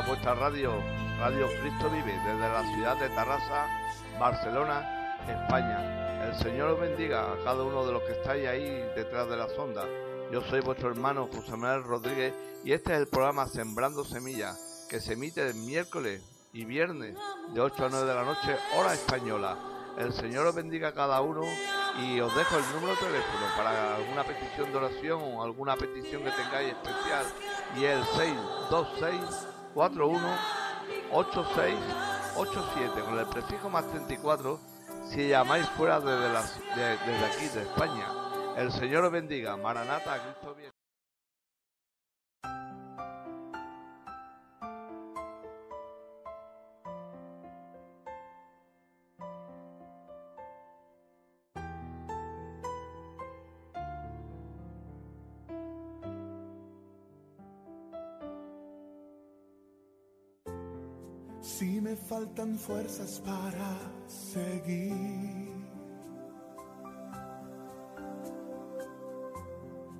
Vuestra radio, Radio Cristo Vive, desde la ciudad de Tarrasa, Barcelona, España. El Señor os bendiga a cada uno de los que estáis ahí detrás de la sonda. Yo soy vuestro hermano José Manuel Rodríguez y este es el programa Sembrando Semillas, que se emite el miércoles y viernes de 8 a 9 de la noche, hora española. El Señor os bendiga a cada uno y os dejo el número de teléfono para alguna petición de oración o alguna petición que tengáis especial y el 626 41 8687 con el prefijo más 34 si llamáis fuera desde, desde aquí de España. El Señor os bendiga. Maranata, Cristo bien. Me faltan fuerzas para seguir.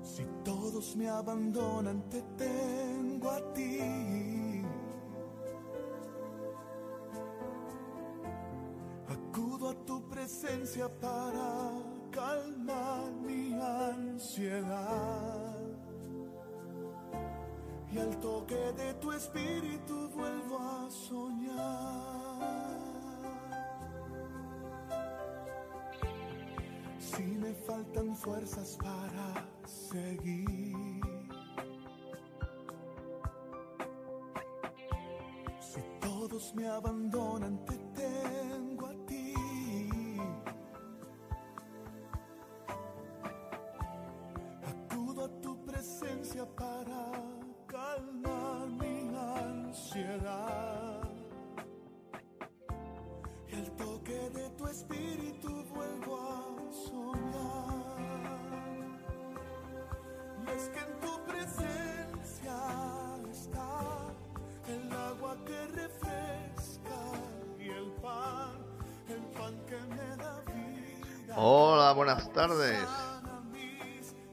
Si todos me abandonan, te tengo a ti. Acudo a tu presencia para calmar mi ansiedad. Y al toque de tu espíritu vuelvo a soñar. Si me faltan fuerzas para seguir. Si todos me abandonan, te tengo a ti. Acudo a tu presencia para Hola, buenas tardes.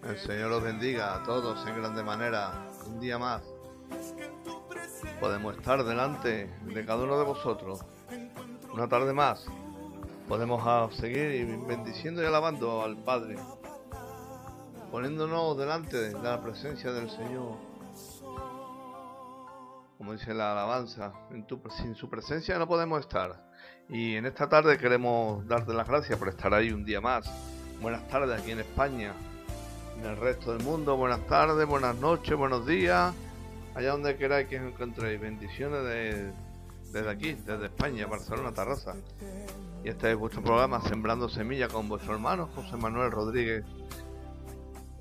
El Señor os bendiga a todos en grande manera. Un día más podemos estar delante de cada uno de vosotros. Una tarde más podemos seguir bendiciendo y alabando al Padre, poniéndonos delante de la presencia del Señor. Como dice la alabanza, en tu- sin su presencia no podemos estar. Y en esta tarde queremos darte las gracias por estar ahí un día más. Buenas tardes aquí en España, en el resto del mundo. Buenas tardes, buenas noches, buenos días. Allá donde queráis que os encontréis. Bendiciones de- desde aquí, desde España, Barcelona, Tarrasa. Y este es vuestro programa Sembrando Semillas con vuestro hermano José Manuel Rodríguez.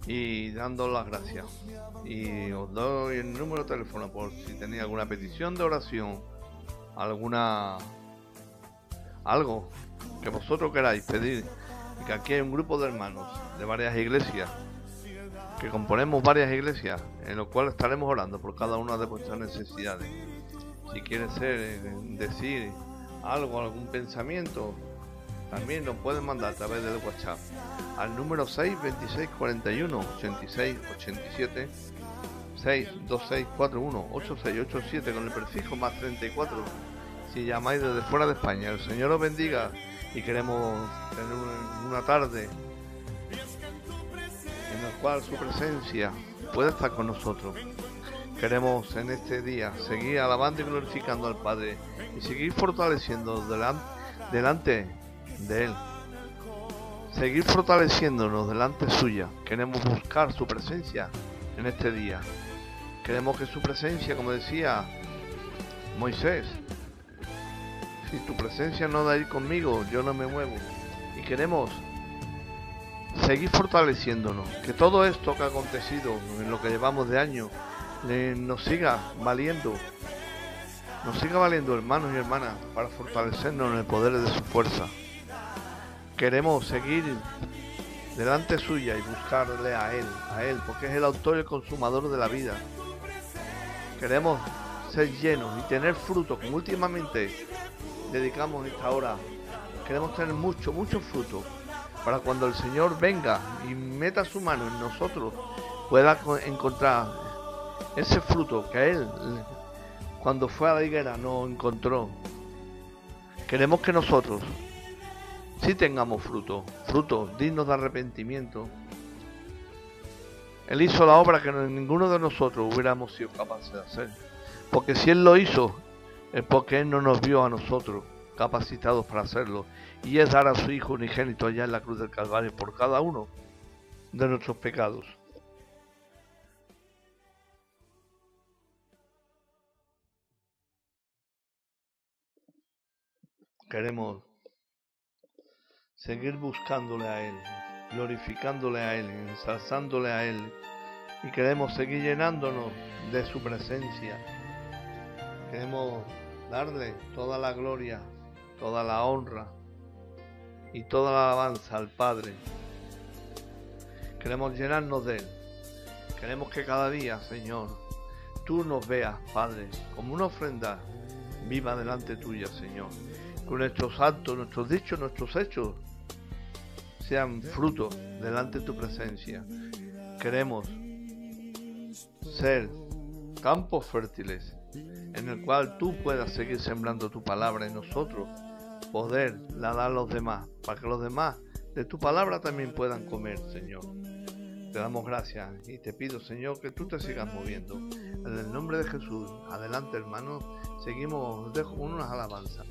Y dando las gracias. Y os doy el número de teléfono por si tenéis alguna petición de oración, alguna algo que vosotros queráis pedir. Y que aquí hay un grupo de hermanos de varias iglesias que componemos varias iglesias en lo cual estaremos orando por cada una de vuestras necesidades. Si quieres ser, decir algo, algún pensamiento, también lo pueden mandar a través del WhatsApp al número 626 41 86 87 626 41 8687 con el prefijo más 34 si llamáis desde fuera de España. El Señor os bendiga y queremos tener una- tarde en la cual su presencia puede estar con nosotros. Queremos en este día seguir alabando y glorificando al Padre y seguir fortaleciendo delan- delante de Él. Seguir fortaleciéndonos delante suya. Queremos buscar su presencia en este día. Queremos que su presencia, como decía Moisés, si tu presencia no da ir conmigo, yo no me muevo. Y queremos seguir fortaleciéndonos. Que todo esto que ha acontecido en lo que llevamos de año le- nos siga valiendo. Nos siga valiendo, hermanos y hermanas, para fortalecernos en el poder de su fuerza. Queremos seguir delante suya y buscarle a Él, a Él, porque es el autor y el consumador de la vida. Queremos ser llenos y tener fruto, como últimamente dedicamos esta hora. Queremos tener mucho, mucho fruto, para cuando el Señor venga y meta su mano en nosotros, pueda co- encontrar ese fruto que Él cuando fue a la higuera no encontró. Queremos que nosotros sí tengamos fruto, fruto dignos de arrepentimiento. Él hizo la obra que ninguno de nosotros hubiéramos sido capaces de hacer. Porque si Él lo hizo, es porque Él no nos vio a nosotros capacitados para hacerlo. Y es dar a su Hijo unigénito allá en la cruz del Calvario por cada uno de nuestros pecados. Queremos seguir buscándole a Él, glorificándole a Él, ensalzándole a Él. Y queremos seguir llenándonos de su presencia. Queremos darle toda la gloria, toda la honra y toda la alabanza al Padre. Queremos llenarnos de Él. Queremos que cada día, Señor, tú nos veas, Padre, como una ofrenda viva delante tuya, Señor con nuestros actos, nuestros dichos, nuestros hechos sean fruto delante de tu presencia. Queremos ser campos fértiles en el cual tú puedas seguir sembrando tu palabra y nosotros poder la dar a los demás, para que los demás de tu palabra también puedan comer, Señor. Te damos gracias y te pido, Señor, que tú te sigas moviendo. En el nombre de Jesús, adelante, hermano. Seguimos, dejo unas alabanzas.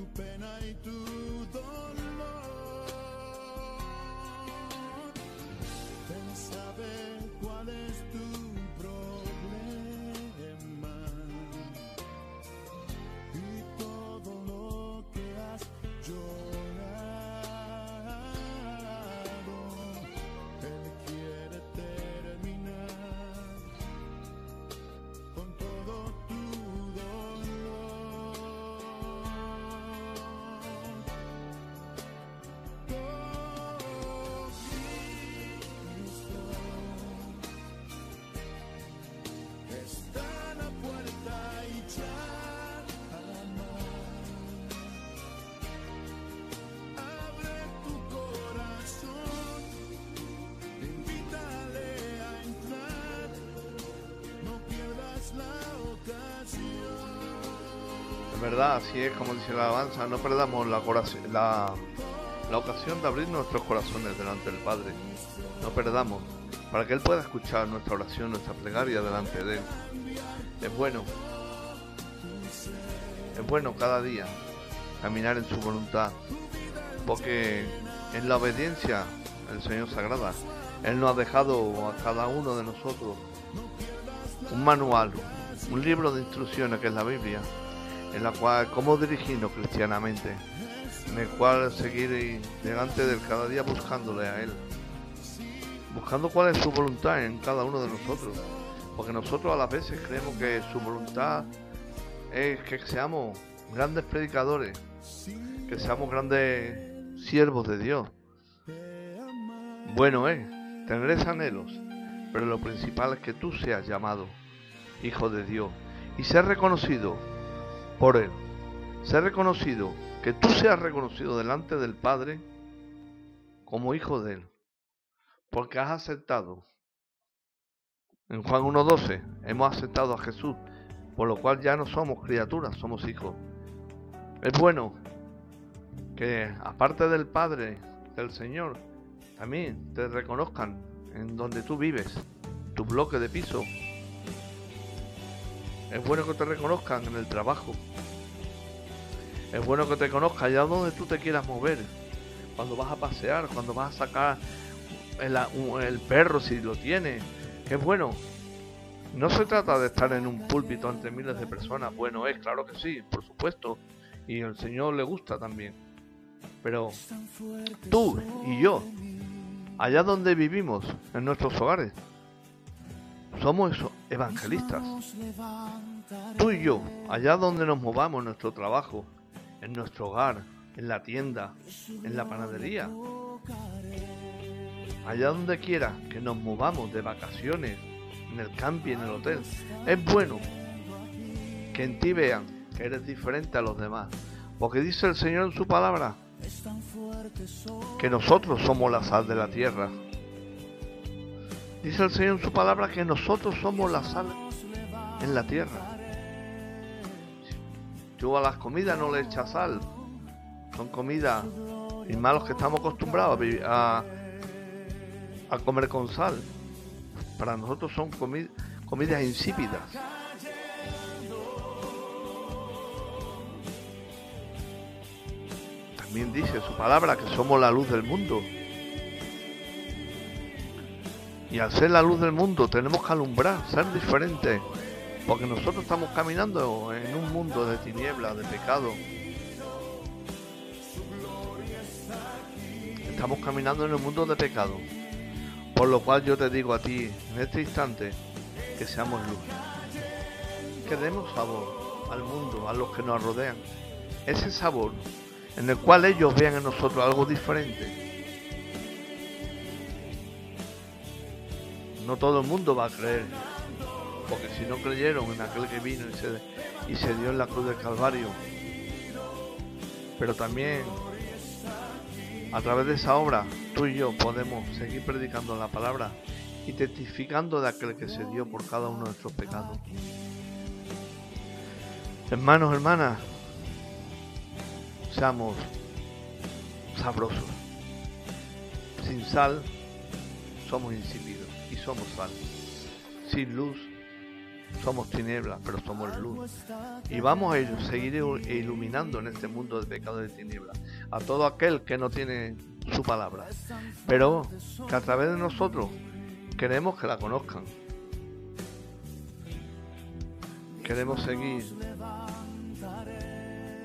Tu pena y tu verdad, así es como dice la alabanza, no perdamos la, ocasión de abrir nuestros corazones delante del Padre. No perdamos, para que Él pueda escuchar nuestra oración, nuestra plegaria delante de Él. Es bueno, es bueno cada día caminar en su voluntad, porque en la obediencia el Señor se agrada. Él nos ha dejado a cada uno de nosotros un manual, un libro de instrucciones que es la Biblia, en la cual cómo dirigirnos cristianamente, en el cual seguir delante del cada día buscándole a Él, buscando cuál es su voluntad en cada uno de nosotros, Porque nosotros a las veces creemos que su voluntad es que seamos grandes predicadores, que seamos grandes siervos de Dios. Bueno es tener esos anhelos, pero lo principal es que tú seas llamado hijo de Dios y ser reconocido por Él. Ser reconocido, que tú seas reconocido delante del Padre como hijo de Él, porque has aceptado. En Juan 1.12 hemos aceptado a Jesús, por lo cual ya no somos criaturas, somos hijos. Es bueno que aparte del Padre, del Señor, también te reconozcan en donde tú vives, tu bloque de piso. Es bueno que te reconozcan en el trabajo. Es bueno que te conozcan allá donde tú te quieras mover. Cuando vas a pasear, cuando vas a sacar el, perro si lo tienes. Es bueno. No se trata de estar en un púlpito ante miles de personas. Bueno, es claro que sí, por supuesto. Y al Señor le gusta también. Pero tú y yo, allá donde vivimos, en nuestros hogares, somos evangelistas. Tú y yo, allá donde nos movamos en nuestro trabajo, en nuestro hogar, en la tienda, en la panadería, allá donde quiera que nos movamos de vacaciones, en el camping, en el hotel, es bueno que en ti vean que eres diferente a los demás. Porque dice el Señor en su palabra que nosotros somos la sal de la tierra. Dice el Señor en su palabra que nosotros somos la sal en la tierra. Tú a las comidas no le echas sal. Son comidas y malos que estamos acostumbrados a, a, comer con sal. Para nosotros son comidas insípidas. También dice su palabra que somos la luz del mundo. Y al ser la luz del mundo tenemos que alumbrar, ser diferentes. Porque nosotros estamos caminando en un mundo de tinieblas, de pecado. Estamos caminando en un mundo de pecado. Por lo cual yo te digo a ti en este instante que seamos luz. Que demos sabor al mundo, a los que nos rodean. Ese sabor en el cual ellos vean en nosotros algo diferente no todo el mundo va a creer. Porque si no creyeron en aquel que vino y se, y se dio en la cruz del Calvario. Pero también a través de esa obra tú y yo podemos seguir predicando la palabra y testificando de aquel que se dio por cada uno de nuestros pecados. Hermanos, hermanas, seamos sabrosos. Sin sal somos insípidos somos sal. Sin luz somos tinieblas, pero somos luz. Y vamos a seguir iluminando en este mundo de pecado de tinieblas a todo aquel que no tiene su palabra, pero que a través de nosotros queremos que la conozcan. Queremos seguir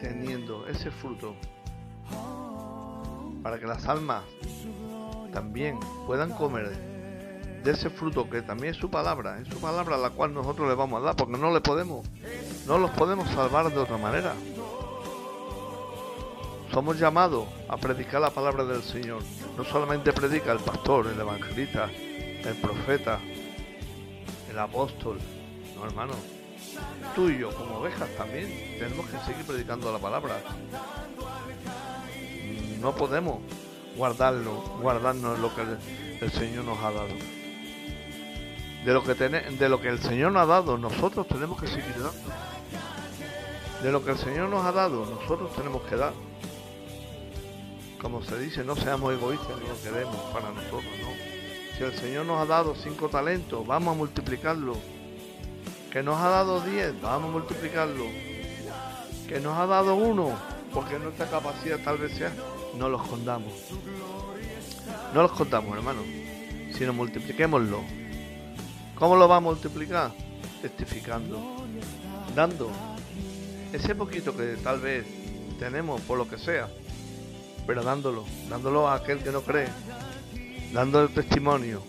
teniendo ese fruto para que las almas también puedan comer de ese fruto que también es su palabra, es su palabra la cual nosotros le vamos a dar, porque no le podemos, no los podemos salvar de otra manera. Somos llamados a predicar la palabra del Señor. No solamente predica el pastor, el evangelista, el profeta, el apóstol, no hermano. Tú y yo como ovejas también tenemos que seguir predicando la palabra. No podemos guardarlo, guardarnos lo que el Señor nos ha dado de lo que de lo que el Señor nos ha dado, nosotros tenemos que seguir dando. De lo que el Señor nos ha dado, nosotros tenemos que dar. Como se dice, no seamos egoístas, no lo queremos para nosotros, no. Si el Señor nos ha dado cinco talentos, vamos a multiplicarlo. Que nos ha dado diez, vamos a multiplicarlo. Que nos ha dado uno, porque nuestra capacidad tal vez sea, no los escondamos. No los contamos, hermano, sino multipliquémoslo ¿Cómo lo va a multiplicar? Testificando, dando. Ese poquito que tal vez tenemos por lo que sea, pero dándolo, dándolo a aquel que no cree, dando el testimonio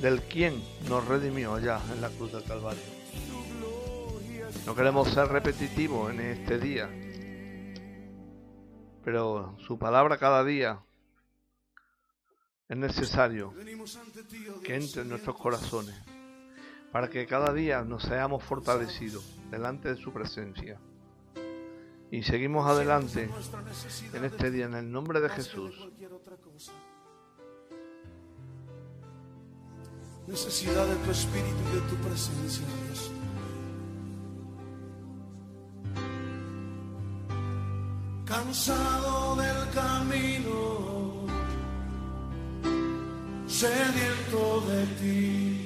del quien nos redimió allá en la cruz del Calvario. No queremos ser repetitivos en este día, pero su palabra cada día es necesario que entre en nuestros corazones para que cada día nos seamos fortalecidos delante de su presencia. Y seguimos adelante en este día en el nombre de Jesús. Necesidad de tu espíritu y de tu presencia, Dios. Cansado del camino, sediento de ti.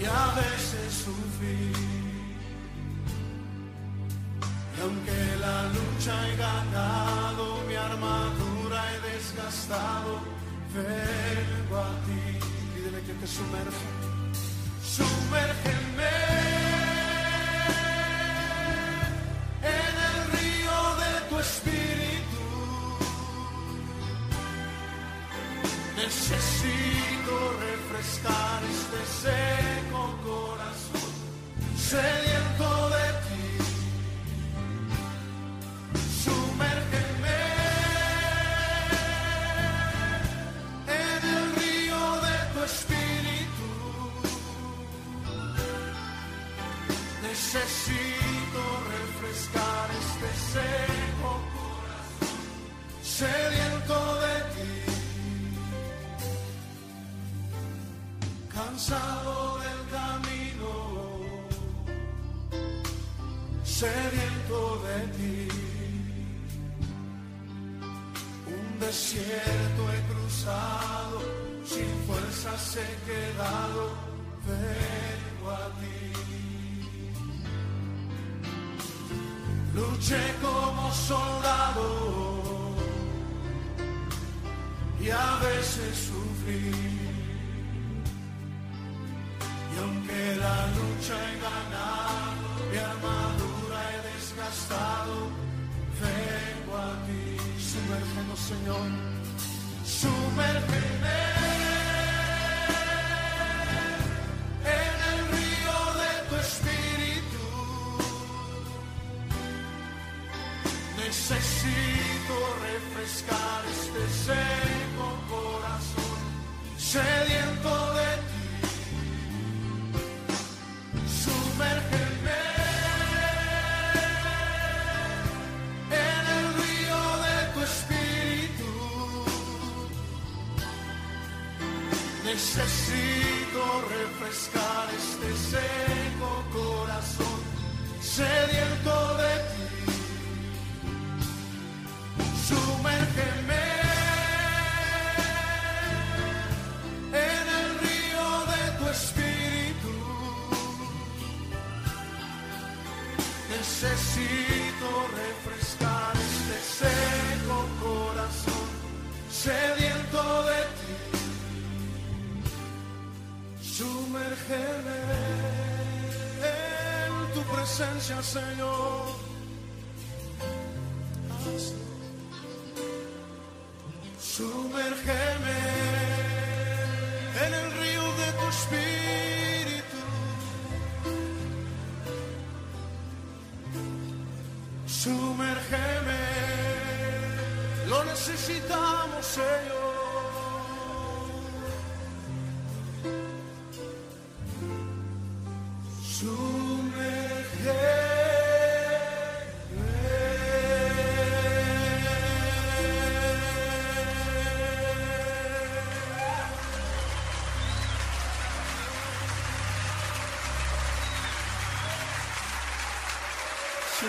y a veces sufrí. Y aunque la lucha he ganado, mi armadura he desgastado, vengo a ti. Pídele que te sumerja, sumérgeme sediento sediento de ti. Un desierto he cruzado, sin fuerzas he quedado, vengo a ti. Luché como soldado y a veces sufrí. Y aunque la lucha presencia, Señor. Sumérgeme en el río de tu espíritu. Sumérgeme, lo necesitamos, Señor.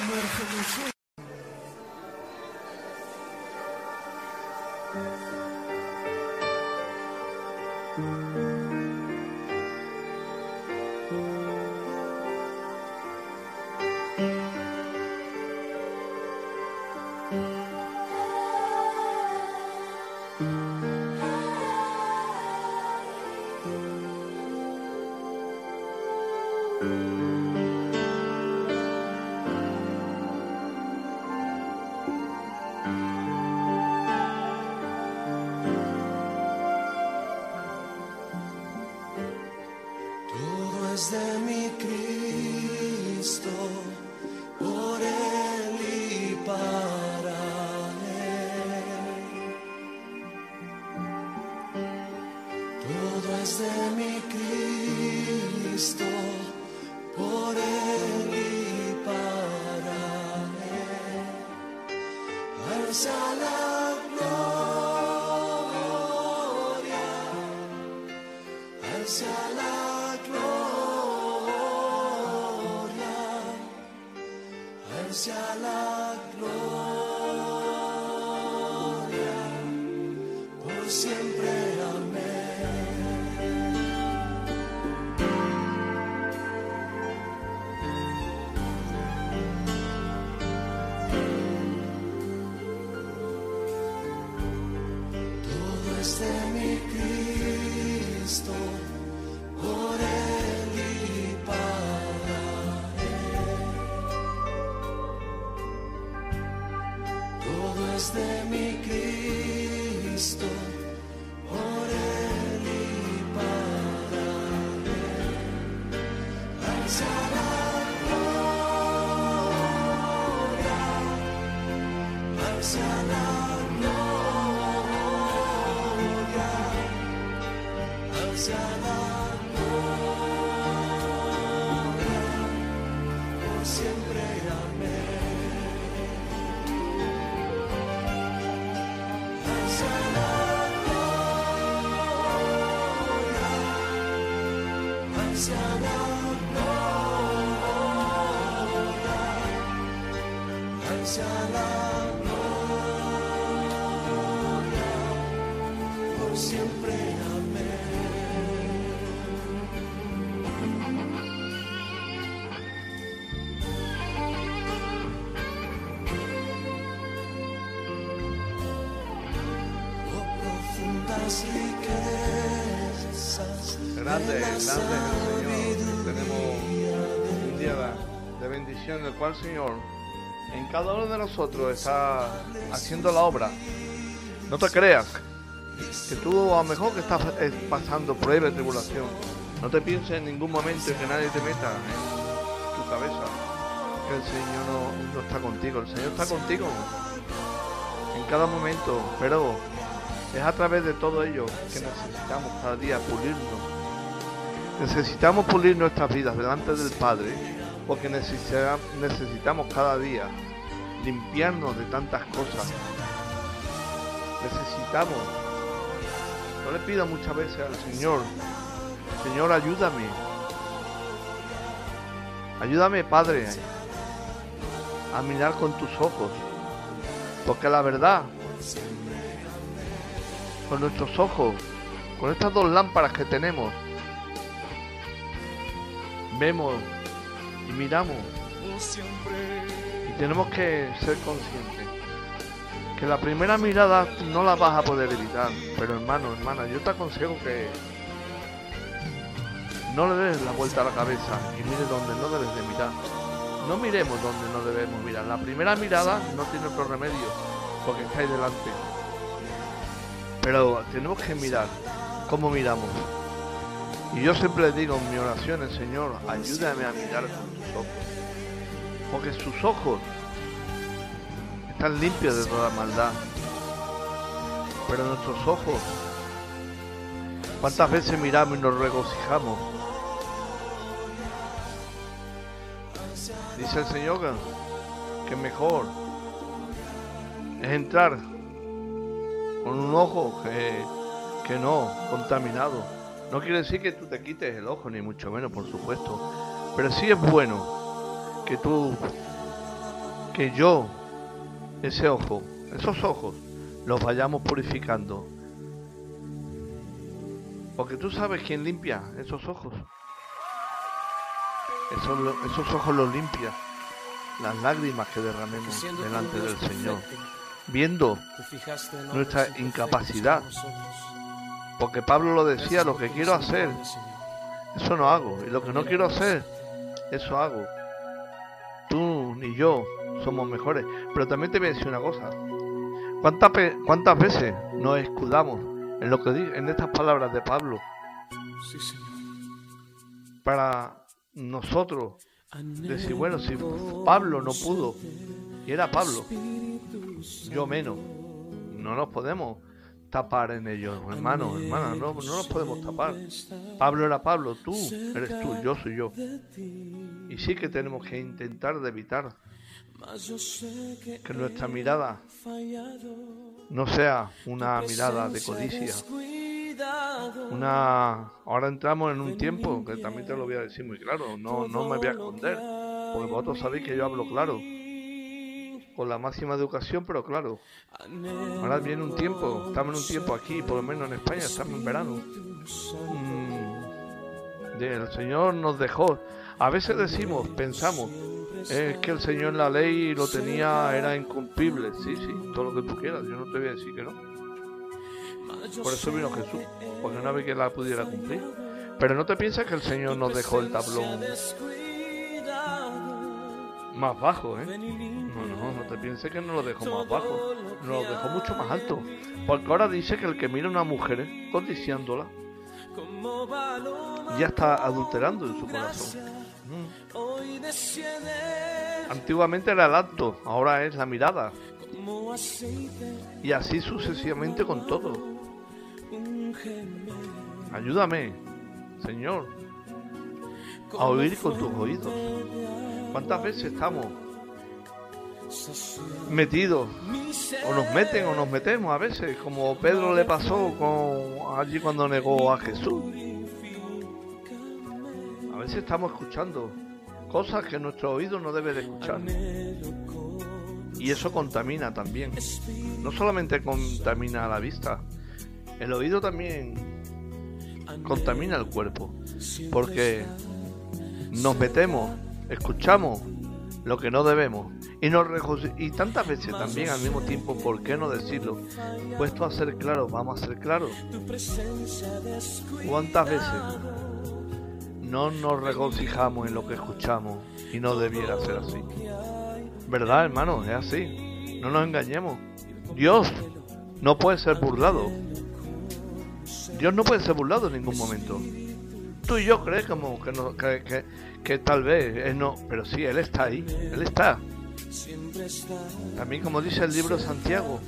Sumérgeme, Todo siempre Grande, grande el Señor. Tenemos un día de bendición en el cual, Señor, en cada uno de nosotros está haciendo la obra. No te creas que tú a lo mejor que estás eh, pasando prueba y tribulación. No te pienses en ningún momento que nadie te meta en tu cabeza que el Señor no, no está contigo. El Señor está contigo en cada momento, pero es a través de todo ello que necesitamos cada día pulirnos. Necesitamos pulir nuestras vidas delante del Padre porque necesita- necesitamos cada día limpiarnos de tantas cosas. Necesitamos. Yo le pido muchas veces al Señor, Señor, ayúdame. Ayúdame, Padre, a mirar con tus ojos. Porque la verdad, con nuestros ojos, con estas dos lámparas que tenemos, vemos y miramos. Y tenemos que ser conscientes que la primera mirada no la vas a poder evitar. Pero hermano, hermana, yo te aconsejo que no le des la vuelta a la cabeza y mires donde no debes de mirar. No miremos donde no debemos mirar. La primera mirada no tiene otro remedio porque está ahí delante. Pero tenemos que mirar cómo miramos. Y yo siempre digo en mis oraciones, Señor, ayúdame a mirar con tus ojos. Porque sus ojos están limpios de toda maldad. Pero nuestros ojos, ¿cuántas veces miramos y nos regocijamos? Dice el Señor que, mejor es entrar con un ojo que, que no, contaminado. No quiere decir que tú te quites el ojo, ni mucho menos, por supuesto. Pero sí es bueno que tú que yo, ese ojo, esos ojos, los vayamos purificando. Porque tú sabes quién limpia esos ojos. Esos, esos ojos los limpia las lágrimas que derramemos delante del Señor, viendo nuestra incapacidad. Porque Pablo lo decía, lo que quiero hacer, eso no hago. Y lo que no quiero hacer, eso hago. Tú ni yo somos mejores. Pero también te voy a decir una cosa. ¿Cuántas, cuántas veces nos escudamos en lo que en estas palabras de Pablo? Para nosotros decir, bueno, si Pablo no pudo, y era Pablo, yo menos, no nos podemos tapar en ellos, hermano, hermana, no, no nos podemos tapar. Pablo era Pablo, tú eres tú, yo soy yo. Y sí que tenemos que intentar de evitar que nuestra mirada no sea una mirada de codicia, una ahora entramos en un tiempo que también te lo voy a decir muy claro no no me voy a esconder porque vosotros sabéis que yo hablo claro con la máxima educación pero claro. Ahora viene un tiempo estamos en un tiempo aquí por lo menos en España estamos en verano. Mm, el Señor nos dejó a veces decimos pensamos es que el Señor la ley lo tenía era incumplible sí sí todo lo que tú quieras yo no te voy a decir que no por eso vino Jesús, porque no había que la pudiera cumplir. Pero no te piensas que el Señor nos dejó el tablón más bajo, ¿eh? No, no, no te pienses que no lo dejó más bajo, nos lo dejó mucho más alto. Porque ahora dice que el que mira a una mujer codiciándola ya está adulterando en su corazón. Mm. Antiguamente era el acto, ahora es la mirada. Y así sucesivamente con todo. Ayúdame, Señor, a oír con tus oídos. ¿Cuántas veces estamos metidos o nos meten o nos metemos a veces, como Pedro le pasó con allí cuando negó a Jesús? A veces estamos escuchando cosas que nuestro oído no debe de escuchar. Y eso contamina también. No solamente contamina la vista, el oído también contamina el cuerpo, porque nos metemos, escuchamos lo que no debemos y nos y tantas veces también al mismo tiempo, ¿por qué no decirlo? Puesto a ser claro, vamos a ser claros. ¿Cuántas veces no nos regocijamos en lo que escuchamos y no debiera ser así? ¿Verdad, hermano? Es así. No nos engañemos. Dios no puede ser burlado. Dios no puede ser burlado en ningún momento. Tú y yo creemos que, no, que, que, tal vez Él no, pero sí, Él está ahí, Él está. También como dice el libro Santiago,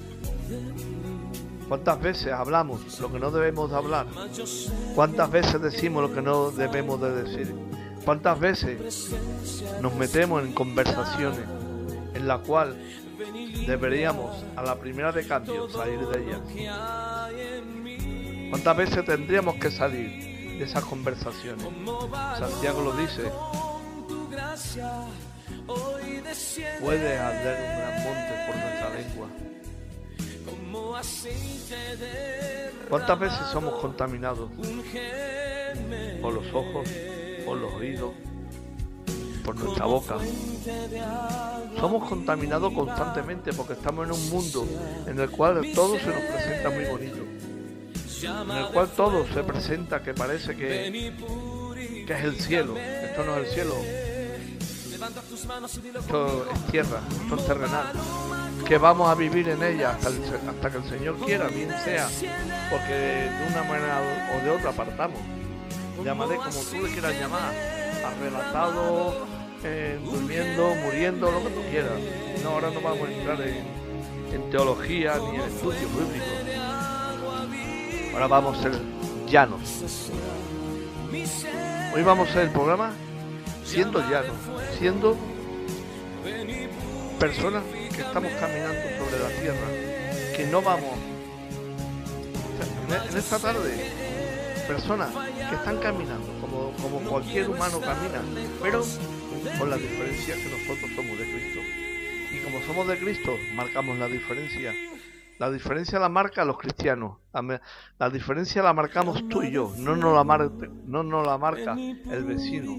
¿cuántas veces hablamos lo que no debemos de hablar? ¿Cuántas veces decimos lo que no debemos de decir? ¿Cuántas veces nos metemos en conversaciones en la cual deberíamos a la primera de cambio salir de ellas? ¿Cuántas veces tendríamos que salir de esas conversaciones? Santiago lo dice. Puede arder un gran monte por nuestra lengua. ¿Cuántas veces somos contaminados? Por los ojos, por los oídos, por nuestra boca. Somos contaminados constantemente porque estamos en un mundo en el cual todo se nos presenta muy bonito en el cual todo se presenta que parece que, que es el cielo. Esto no es el cielo. Esto es tierra, esto es terrenal. Que vamos a vivir en ella hasta, hasta que el Señor quiera, bien sea, porque de una manera o de otra partamos. Llámale como tú le quieras llamar, arrebatado, eh, durmiendo, muriendo, lo que tú quieras. No, ahora no vamos a entrar en, en teología ni en estudios bíblicos Ahora vamos a ser llanos. Hoy vamos a hacer el programa siendo llanos, siendo personas que estamos caminando sobre la tierra, que no vamos. En esta tarde, personas que están caminando como, como cualquier humano camina, pero con la diferencia que nosotros somos de Cristo. Y como somos de Cristo, marcamos la diferencia. La diferencia la marca los cristianos. La diferencia la marcamos tú y yo. No nos la, no nos la marca el vecino.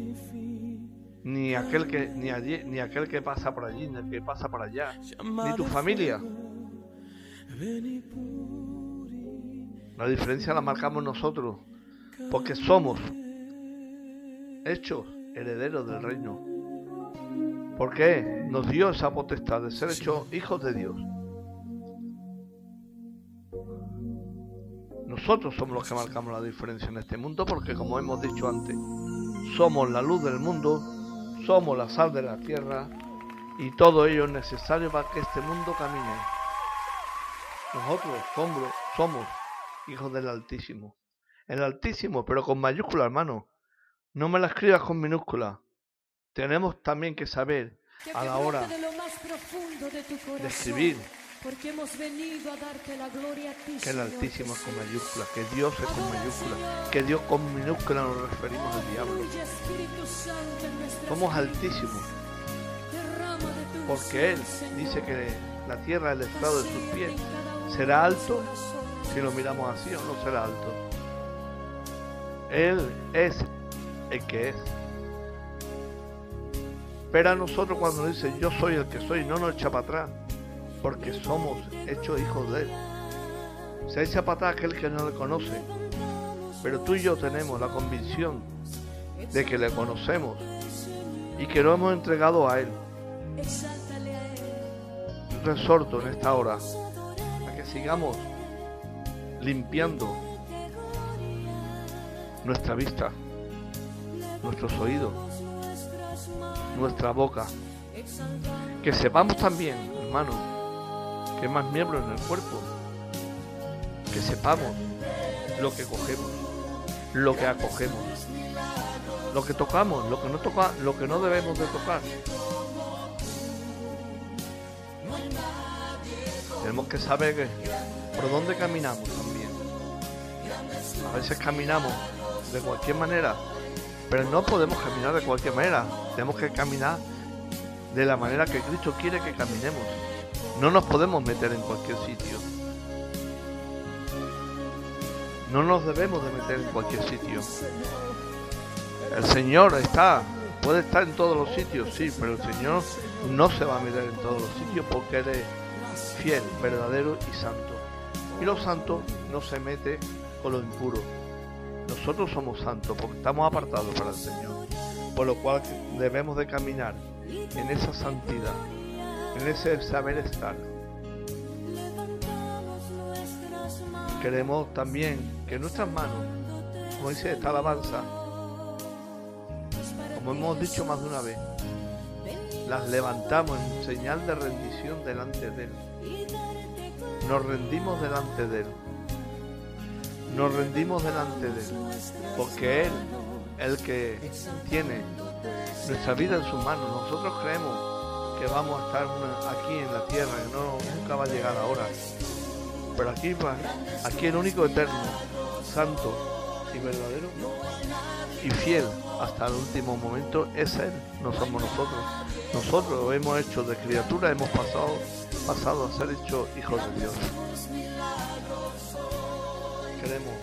Ni aquel que ni allí, ni aquel que pasa por allí, ni el que pasa por allá, ni tu familia. La diferencia la marcamos nosotros, porque somos hechos herederos del reino. Porque nos dio esa potestad de ser hechos hijos de Dios. Nosotros somos los que marcamos la diferencia en este mundo porque como hemos dicho antes, somos la luz del mundo, somos la sal de la tierra y todo ello es necesario para que este mundo camine. Nosotros somos, somos hijos del Altísimo. El Altísimo, pero con mayúscula, hermano. No me la escribas con minúscula. Tenemos también que saber a la hora de, escribir porque hemos venido a darte la gloria a ti, que el Altísimo es con mayúscula, que Dios es con mayúscula, que Dios con minúscula nos referimos al diablo. Somos altísimos, porque Él dice que la tierra, el estado de sus pies, será alto. si lo miramos así o no será alto. Él es el que es. Pero a nosotros cuando dice yo soy el que soy, no nos echa para atrás, porque somos hechos hijos de Él. Se echa atrás aquel que no le conoce, pero tú y yo tenemos la convicción de que le conocemos y que lo hemos entregado a Él. Resorto en esta hora a que sigamos limpiando nuestra vista, nuestros oídos, nuestra boca. Que sepamos también, hermano, que más miembros en el cuerpo. Que sepamos lo que cogemos, lo que acogemos, lo que tocamos, lo que no toca, lo que no debemos de tocar. Tenemos que saber por dónde caminamos también. A veces caminamos de cualquier manera, pero no podemos caminar de cualquier manera. Tenemos que caminar de la manera que Cristo quiere que caminemos. No nos podemos meter en cualquier sitio. No nos debemos de meter en cualquier sitio. El Señor está, puede estar en todos los sitios, sí, pero el Señor no se va a meter en todos los sitios porque Él es fiel, verdadero y santo. Y lo santo no se mete con lo impuro. Nosotros somos santos porque estamos apartados para el Señor. Por lo cual debemos de caminar en esa santidad, en ese saber estar. Queremos también que nuestras manos, como dice esta alabanza, como hemos dicho más de una vez, las levantamos en señal de rendición delante de Él. Nos rendimos delante de Él. Nos rendimos delante de Él. Porque Él, el que tiene nuestra vida en sus manos, nosotros creemos que vamos a estar aquí en la tierra, que no, nunca va a llegar ahora. Pero aquí, aquí el único eterno, santo y verdadero y fiel hasta el último momento es Él, no somos nosotros. Nosotros hemos hecho de criatura, hemos pasado, pasado a ser hechos hijos de Dios. Queremos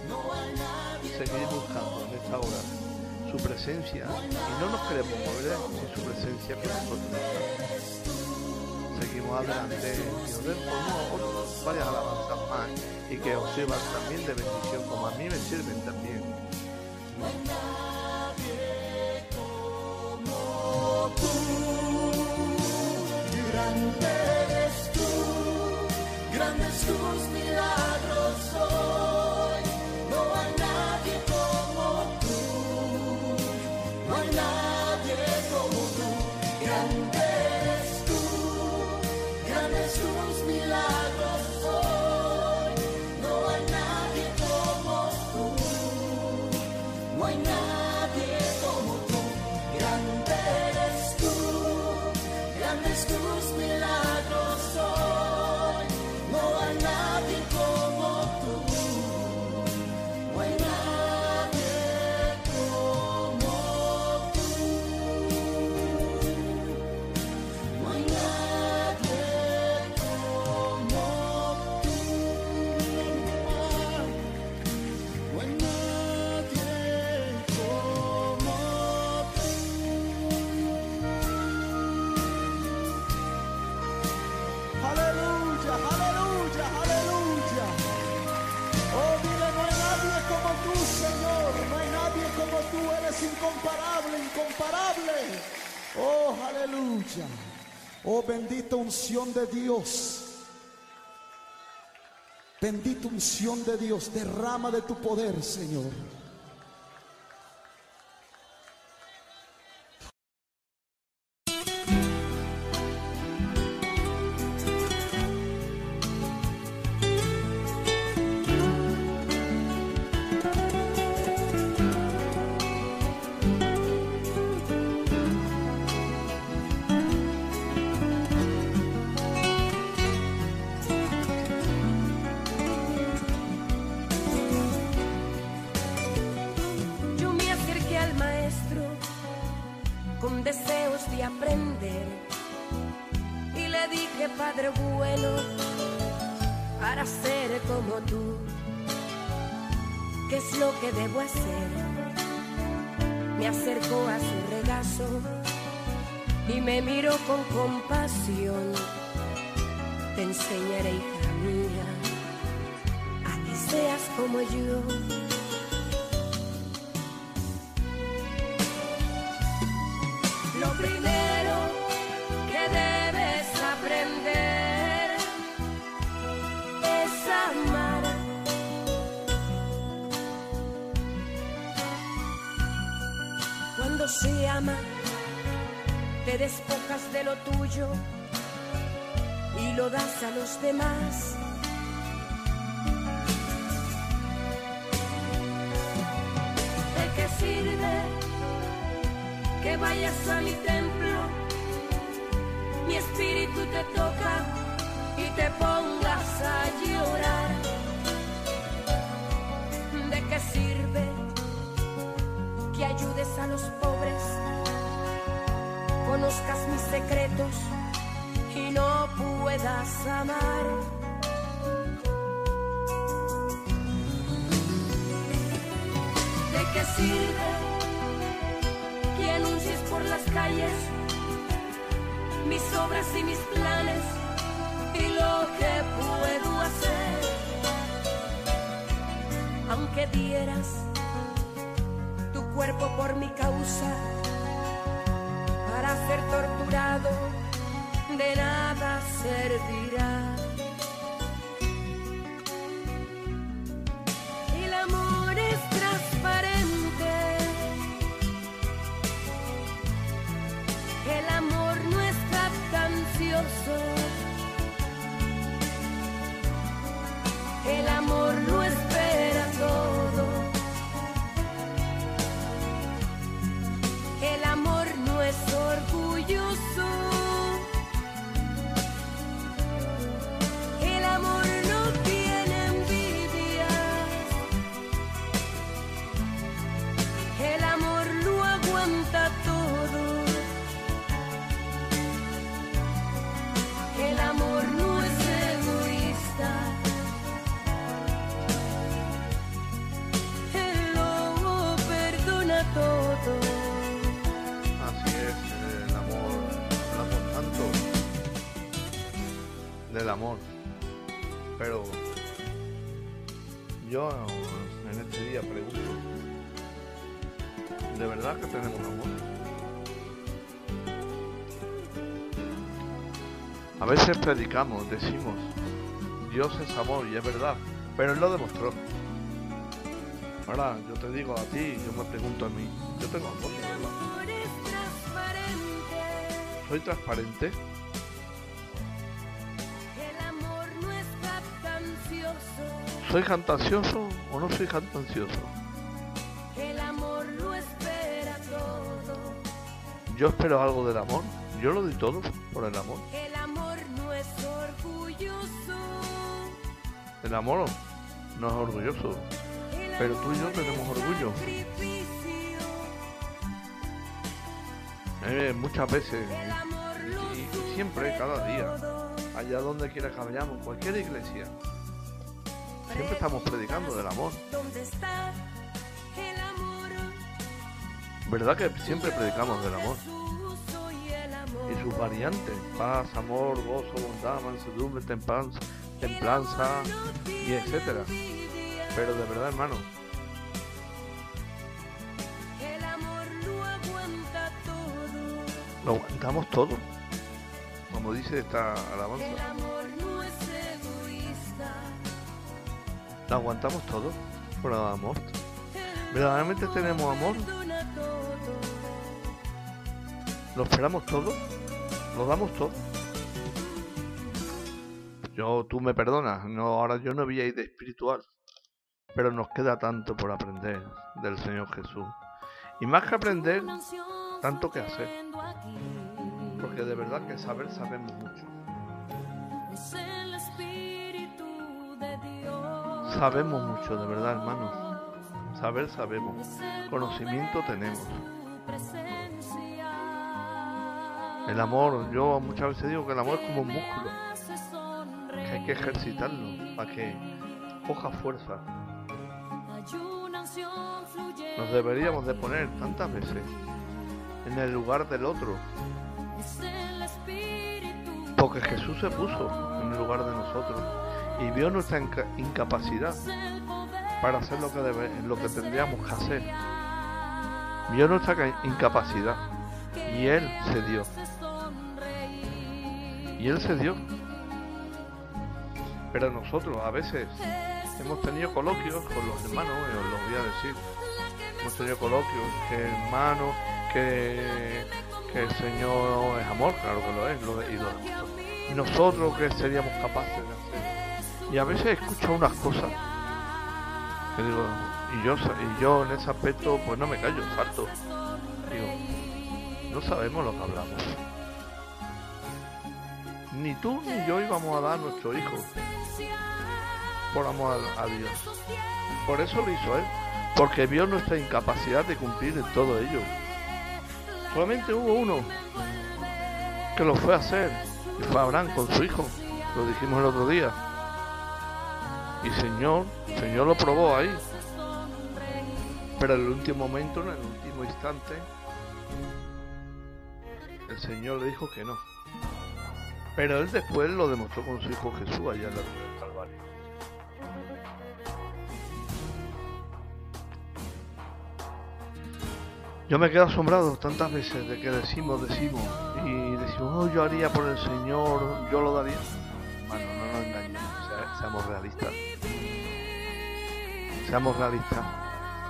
seguir buscando en esta hora su presencia y no nos queremos mover sin su presencia que nosotros nos Seguimos adelante y os den por varias alabanzas más y que os sirvan también de bendición como a mí me sirven también. grande Oh, aleluya. Oh, bendita unción de Dios. Bendita unción de Dios. Derrama de tu poder, Señor. ¿Qué debo hacer? Me acercó a su regazo y me miró con compasión. Te enseñaré, hija mía, a que seas como yo. Te despojas de lo tuyo y lo das a los demás. ¿De qué sirve? que vayas a mi templo, secretos y no puedas amar? ¿De qué sirve? que anuncies por las calles mis obras y mis planes y lo que puedo hacer. Aunque dieras tu cuerpo por mi causa para ser torturado, de nada servirá. Del amor, pero yo en este día pregunto, ¿de verdad que tenemos amor? A veces predicamos, decimos, Dios es amor y es verdad, pero Él lo demostró. Ahora yo te digo a ti, yo me pregunto a mí, yo tengo amor, ¿verdad? ¿Soy transparente? ¿Soy cantancioso o no soy cantancioso? El amor lo espera todo. Yo espero algo del amor. Yo lo doy todo por el amor. El amor no es orgulloso. El amor no es orgulloso. Pero tú y yo tenemos orgullo. Eh, muchas veces, y, y siempre, cada día, allá donde quiera que vayamos, cualquier iglesia, Siempre estamos predicando del amor. ¿Verdad que siempre predicamos del amor? Y sus variantes, paz, amor, gozo, bondad, mansedumbre, templanza, templanza y etcétera. Pero de verdad, hermano, lo aguantamos todo, como dice esta alabanza. Lo aguantamos todo por amor. ¿Verdaderamente tenemos amor? ¿Lo esperamos todo? ¿Lo damos todo? Yo, tú me perdonas, no, ahora yo no voy a de espiritual, pero nos queda tanto por aprender del Señor Jesús. Y más que aprender, tanto que hacer, porque de verdad que saber sabemos mucho. Sabemos mucho, de verdad, hermanos. Saber sabemos, conocimiento tenemos. El amor, yo muchas veces digo que el amor es como un músculo, que hay que ejercitarlo para que coja fuerza. Nos deberíamos de poner tantas veces en el lugar del otro, porque Jesús se puso en el lugar de nosotros y vio nuestra inca- incapacidad para hacer lo que, lo que tendríamos que hacer. Vio nuestra ca- incapacidad y Él se dio. Y Él se dio. Pero nosotros a veces hemos tenido coloquios con los hermanos, eh, os lo voy a decir. Hemos tenido coloquios que hermano, que, que el Señor es amor, claro que lo es, y, nosotros que seríamos capaces. Y a veces escucho unas cosas que digo, y yo, y yo en ese aspecto pues no me callo, salto. Digo, no sabemos lo que hablamos. Ni tú ni yo íbamos a dar a nuestro hijo por amor a, a Dios. Por eso lo hizo Él, porque vio nuestra incapacidad de cumplir en todo ello. Solamente hubo uno que lo fue a hacer, y fue Abraham con su hijo, lo dijimos el otro día. Y Señor, Señor lo probó ahí. Pero en el último momento, en el último instante, el Señor le dijo que no. Pero él después lo demostró con su hijo Jesús allá en la cruz del Calvario. Yo me quedo asombrado tantas veces de que decimos, decimos, y decimos, oh, yo haría por el Señor, yo lo daría. Bueno, no nos engañemos, sea- seamos realistas. Seamos realistas.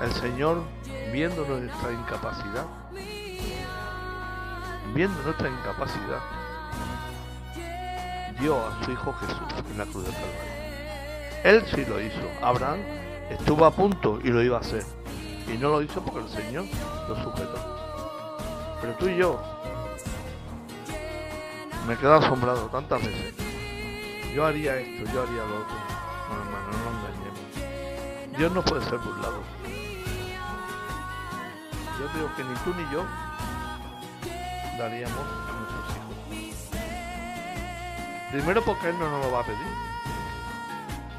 El Señor, viendo nuestra incapacidad, viendo nuestra incapacidad, dio a su Hijo Jesús en la cruz del Calvario. Él sí lo hizo. Abraham estuvo a punto y lo iba a hacer. Y no lo hizo porque el Señor lo sujetó. Pero tú y yo me quedo asombrado tantas veces. Yo haría esto, yo haría lo otro. Dios no puede ser burlado. Yo digo que ni tú ni yo daríamos a nuestros hijos. Primero porque Él no nos lo va a pedir.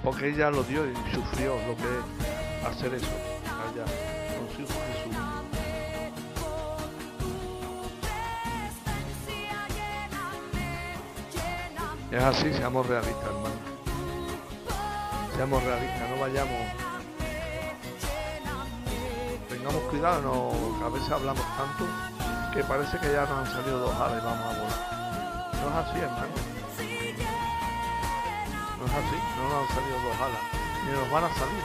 Porque Él ya lo dio y sufrió lo que es hacer eso allá con su Hijo Jesús. Es así, seamos realistas, hermano. Seamos realistas, no vayamos. Tengamos cuidado, no, a veces hablamos tanto que parece que ya nos han salido dos y vamos a volar. No es así, hermano. No es así, no nos han salido dos alas, ni nos van a salir.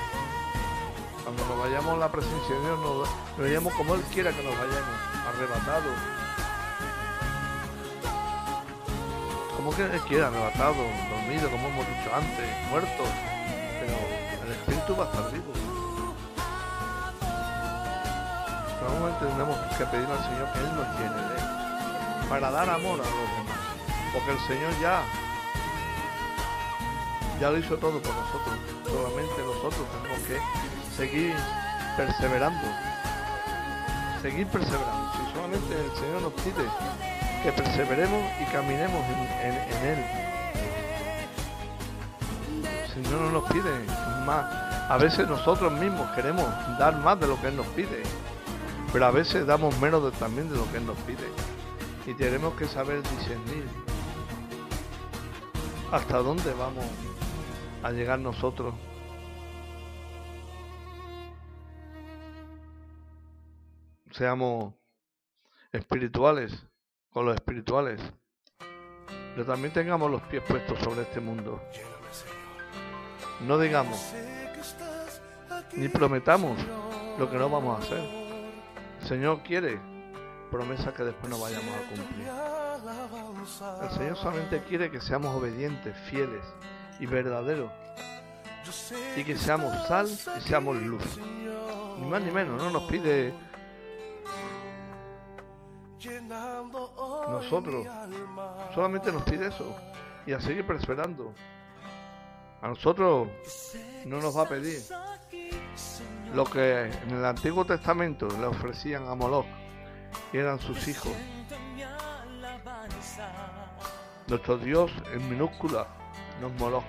Cuando nos vayamos a la presencia de Dios, nos, nos vayamos como Él quiera que nos vayamos, arrebatados. Como que Él quiera, arrebatados, dormidos, como hemos dicho antes, muertos. Pero el Espíritu va a estar vivo. Tenemos que pedir al Señor que Él nos llene para dar amor a los demás. Porque el Señor ya ya lo hizo todo por nosotros. Solamente nosotros tenemos que seguir perseverando. Seguir perseverando. Si solamente el Señor nos pide que perseveremos y caminemos en, en- en Él. El Señor no nos pide más. A veces nosotros mismos queremos dar más de lo que Él nos pide. Pero a veces damos menos de- también de lo que nos pide. Y tenemos que saber discernir hasta dónde vamos a llegar nosotros. Seamos espirituales con los espirituales, pero también tengamos los pies puestos sobre este mundo. No digamos, ni prometamos lo que no vamos a hacer. Señor quiere promesa que después no vayamos a cumplir. El Señor solamente quiere que seamos obedientes, fieles y verdaderos. Y que seamos sal y seamos luz. Ni más ni menos, no nos pide nosotros. Solamente nos pide eso. Y a seguir prosperando. A nosotros no nos va a pedir lo que en el Antiguo Testamento le ofrecían a Moloch, eran sus hijos. Nuestro Dios en minúscula no es Moloch.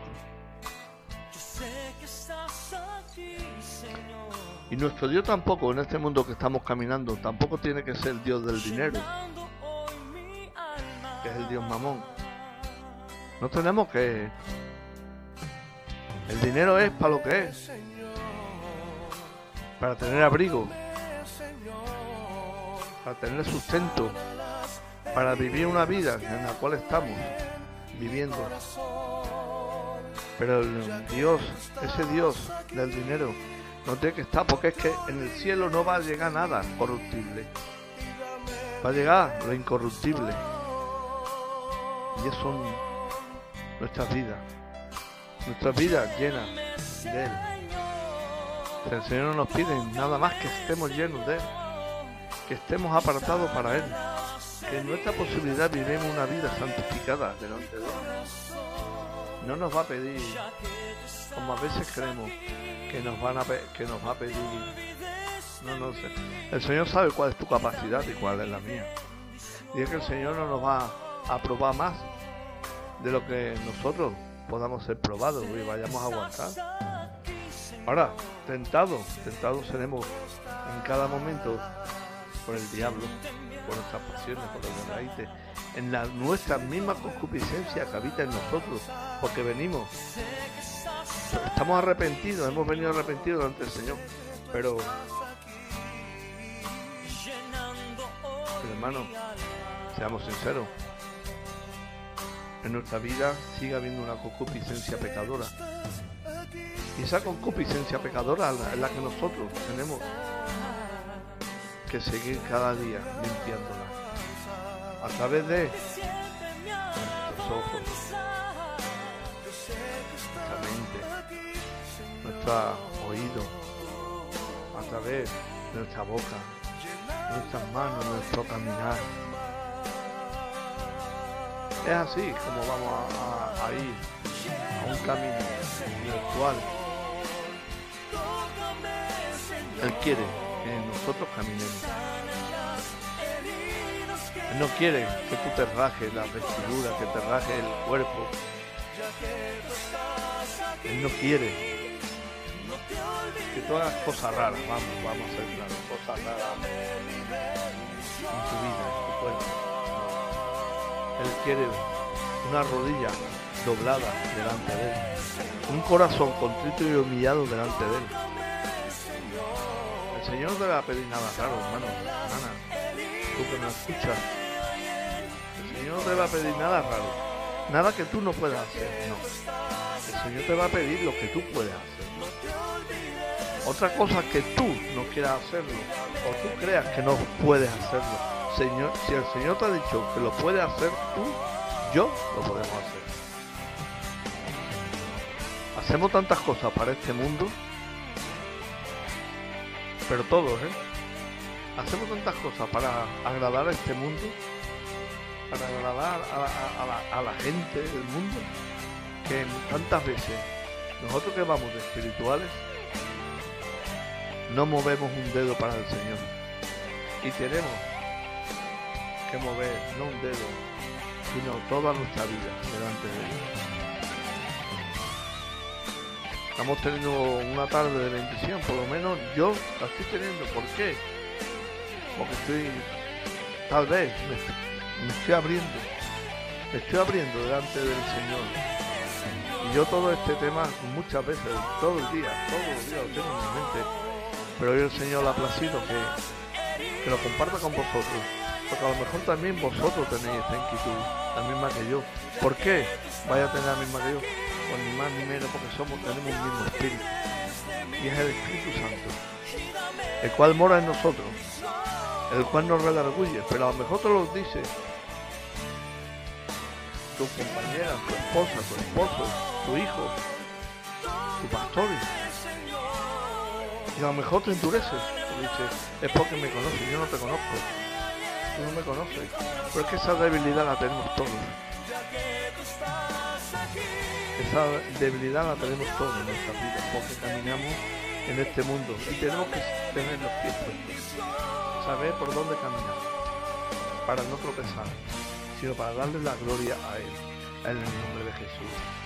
Y nuestro Dios tampoco, en este mundo que estamos caminando, tampoco tiene que ser el Dios del dinero, que es el Dios mamón. No tenemos que... El dinero es para lo que es para tener abrigo, para tener sustento, para vivir una vida en la cual estamos viviendo. Pero el Dios, ese Dios del dinero, no tiene que estar porque es que en el cielo no va a llegar nada corruptible. Va a llegar lo incorruptible. Y eso son nuestras vidas. Nuestras vidas llenas de Él. El Señor no nos pide nada más que estemos llenos de Él, que estemos apartados para Él, que en nuestra posibilidad vivimos una vida santificada delante de Él. No nos va a pedir, como a veces creemos, que nos, que nos va a pedir. No, no sé. El Señor sabe cuál es tu capacidad y cuál es la mía. Y es que el Señor no nos va a probar más de lo que nosotros podamos ser probados y vayamos a aguantar. Ahora, tentados, tentados seremos en cada momento por el diablo, por nuestras pasiones, por los raíces, en la nuestra misma concupiscencia que habita en nosotros, porque venimos, estamos arrepentidos, hemos venido arrepentidos ante el Señor, pero, hermano, seamos sinceros, en nuestra vida sigue habiendo una concupiscencia pecadora y esa concupiscencia pecadora es la que nosotros tenemos que seguir cada día limpiándola. A través de nuestros ojos, nuestra mente, nuestro oído, a través de nuestra boca, nuestras manos, nuestro caminar. Es así como vamos a, a ir a un camino virtual él quiere que nosotros caminemos. Él no quiere que tú te rajes la vestidura, que te rajes el cuerpo. Él no quiere que tú hagas cosas raras, vamos, vamos a hacer claro, cosas raras en tu vida, en tu cuerpo. Él quiere una rodilla doblada delante de él, un corazón contrito y humillado delante de él Señor no te va a pedir nada raro, hermano, hermana. Tú que me escuchas. El Señor no te va a pedir nada raro. Nada que tú no puedas hacer, no. El Señor te va a pedir lo que tú puedes hacer. Otra cosa que tú no quieras hacerlo o tú creas que no puedes hacerlo. Señor, si el Señor te ha dicho que lo puedes hacer tú, yo lo podemos hacer. Hacemos tantas cosas para este mundo pero todos, ¿eh? Hacemos tantas cosas para agradar a este mundo, para agradar a, la, gente del mundo, que tantas veces nosotros que vamos de espirituales, no movemos un dedo para el Señor. Y tenemos que mover no un dedo, sino toda nuestra vida delante de Él. Estamos teniendo una tarde de bendición, por lo menos yo la estoy teniendo. ¿Por qué? Porque estoy, tal vez, me, estoy abriendo, me estoy abriendo delante del Señor. Y yo todo este tema muchas veces, todo el día, todos los días lo tengo en mi mente. Pero hoy el Señor ha placido que, que lo comparta con vosotros. Porque a lo mejor también vosotros tenéis esta inquietud, la misma que yo. ¿Por qué vaya a tener la misma que yo? Ni más ni menos porque somos, tenemos un mismo espíritu. Y es el Espíritu Santo, el cual mora en nosotros, el cual nos redarguye. Pero a lo mejor te lo dice tu compañera, tu esposa, tu esposo, tu hijo, tu pastor. Y a lo mejor te endureces. Te dices, es porque me conoces, yo no te conozco. Tú no me conoces. Pero es que esa debilidad la tenemos todos. Esa debilidad la tenemos todos en nuestra vida, porque caminamos en este mundo y tenemos que tener los pies puestos, saber por dónde caminar, para no tropezar, sino para darle la gloria a Él, en el nombre de Jesús.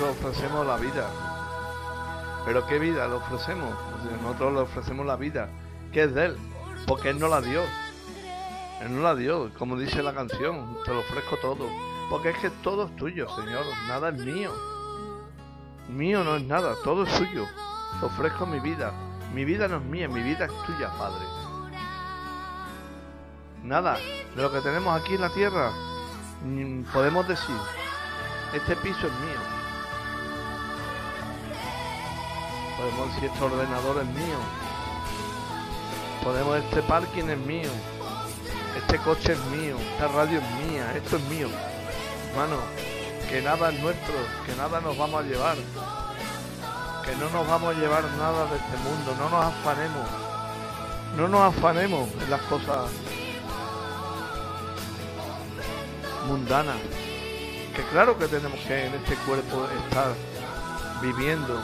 Nosotros ofrecemos la vida. ¿Pero qué vida le ofrecemos? Pues nosotros le ofrecemos la vida, que es de Él, porque Él no la dio. Él no la dio, como dice la canción, te lo ofrezco todo. Porque es que todo es tuyo, Señor, nada es mío. Mío no es nada, todo es suyo. Te ofrezco mi vida. Mi vida no es mía, mi vida es tuya, Padre. Nada de lo que tenemos aquí en la tierra podemos decir, este piso es mío. Podemos decir, este ordenador es mío. Podemos, este parking es mío. Este coche es mío. Esta radio es mía. Esto es mío. Hermano, que nada es nuestro. Que nada nos vamos a llevar. Que no nos vamos a llevar nada de este mundo. No nos afanemos. No nos afanemos en las cosas mundanas. Que claro que tenemos que en este cuerpo estar viviendo,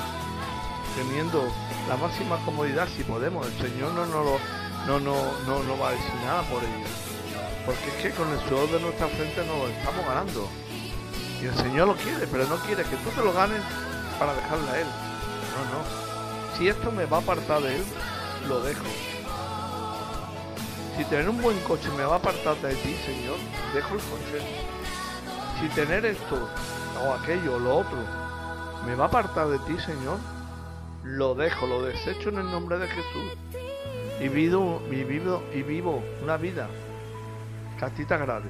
teniendo la máxima comodidad si podemos. El Señor no nos lo no, no, no, no va a decir nada por ello. Porque es que con el sudor de nuestra frente nos lo estamos ganando. Y el Señor lo quiere, pero no quiere que tú te lo ganes para dejarle a Él. No, no. Si esto me va a apartar de Él, lo dejo. Si tener un buen coche me va a apartar de ti, Señor, dejo el coche. Si tener esto o aquello o lo otro me va a apartar de ti, Señor, lo dejo, lo desecho en el nombre de Jesús y vivo, y vivo, y vivo una vida que a ti te agrade.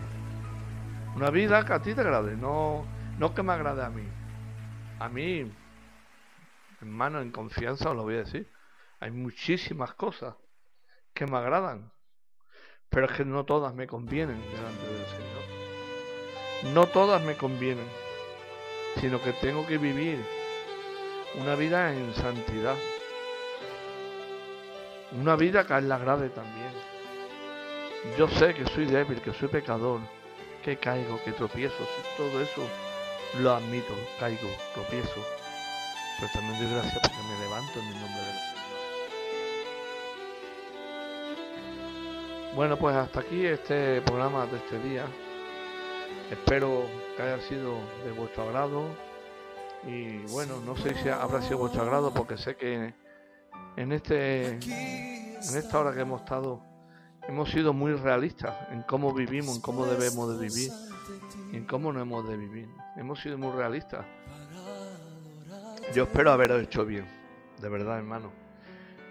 Una vida que a ti te agrade, no, no que me agrade a mí. A mí, hermano, en confianza os lo voy a decir. Hay muchísimas cosas que me agradan, pero es que no todas me convienen delante del Señor. No todas me convienen, sino que tengo que vivir una vida en santidad. Una vida que a él le agrade también. Yo sé que soy débil, que soy pecador, que caigo, que tropiezo, todo eso lo admito, caigo, tropiezo. Pero también doy gracias porque me levanto en el nombre del Señor. Bueno, pues hasta aquí este programa de este día. Espero que haya sido de vuestro agrado. Y bueno, no sé si habrá sido vuestro agrado porque sé que en, este, en esta hora que hemos estado, hemos sido muy realistas en cómo vivimos, en cómo debemos de vivir, en cómo no hemos de vivir. Hemos sido muy realistas. Yo espero haberos hecho bien, de verdad, hermano.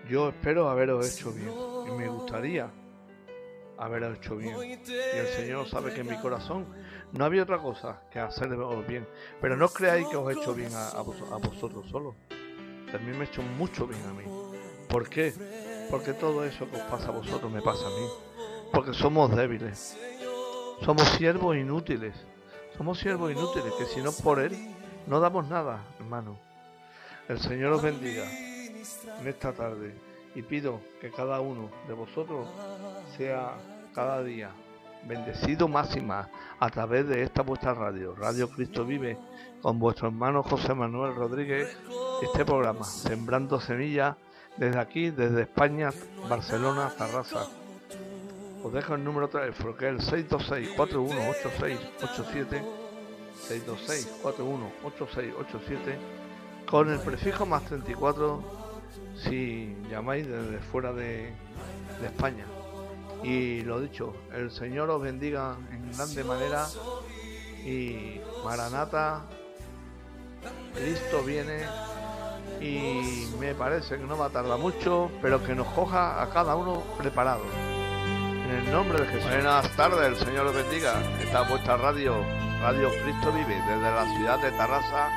Yo espero haberos hecho bien y me gustaría haberos hecho bien. Y el Señor sabe que en mi corazón no había otra cosa que haceros bien. Pero no creáis que os he hecho bien a, a vosotros solo. También me ha hecho mucho bien a mí. ¿Por qué? Porque todo eso que os pasa a vosotros me pasa a mí. Porque somos débiles. Somos siervos inútiles. Somos siervos inútiles que si no por Él no damos nada, hermano. El Señor os bendiga en esta tarde y pido que cada uno de vosotros sea cada día bendecido más y más a través de esta vuestra radio, Radio Cristo Vive, con vuestro hermano José Manuel Rodríguez, este programa, Sembrando Semillas desde aquí, desde España, Barcelona, Tarrasa. Os dejo el número teléfono que es el 626-418687, 626-418687, con el prefijo más 34 si llamáis desde fuera de España. Y lo dicho, el Señor os bendiga en grande manera y Maranata, Cristo viene y me parece que no va a tardar mucho, pero que nos coja a cada uno preparado. En el nombre de Jesús. Buenas tardes, el Señor os bendiga. Esta es vuestra radio, Radio Cristo Vive, desde la ciudad de Tarrasa,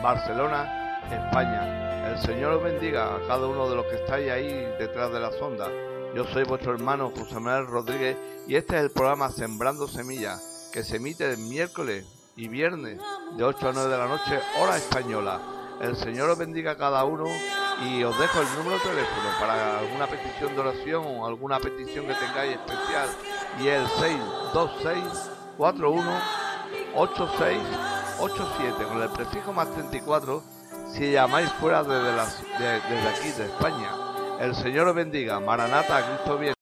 Barcelona, España. El Señor os bendiga a cada uno de los que estáis ahí detrás de la sonda. Yo soy vuestro hermano José Manuel Rodríguez y este es el programa Sembrando Semillas, que se emite el miércoles y viernes de 8 a 9 de la noche, hora española. El Señor os bendiga a cada uno y os dejo el número de teléfono para alguna petición de oración o alguna petición que tengáis especial y el 626 41 8687 con el prefijo más 34 si llamáis fuera desde, las, de- desde aquí de España. El Señor bendiga. Maranata, Cristo viene.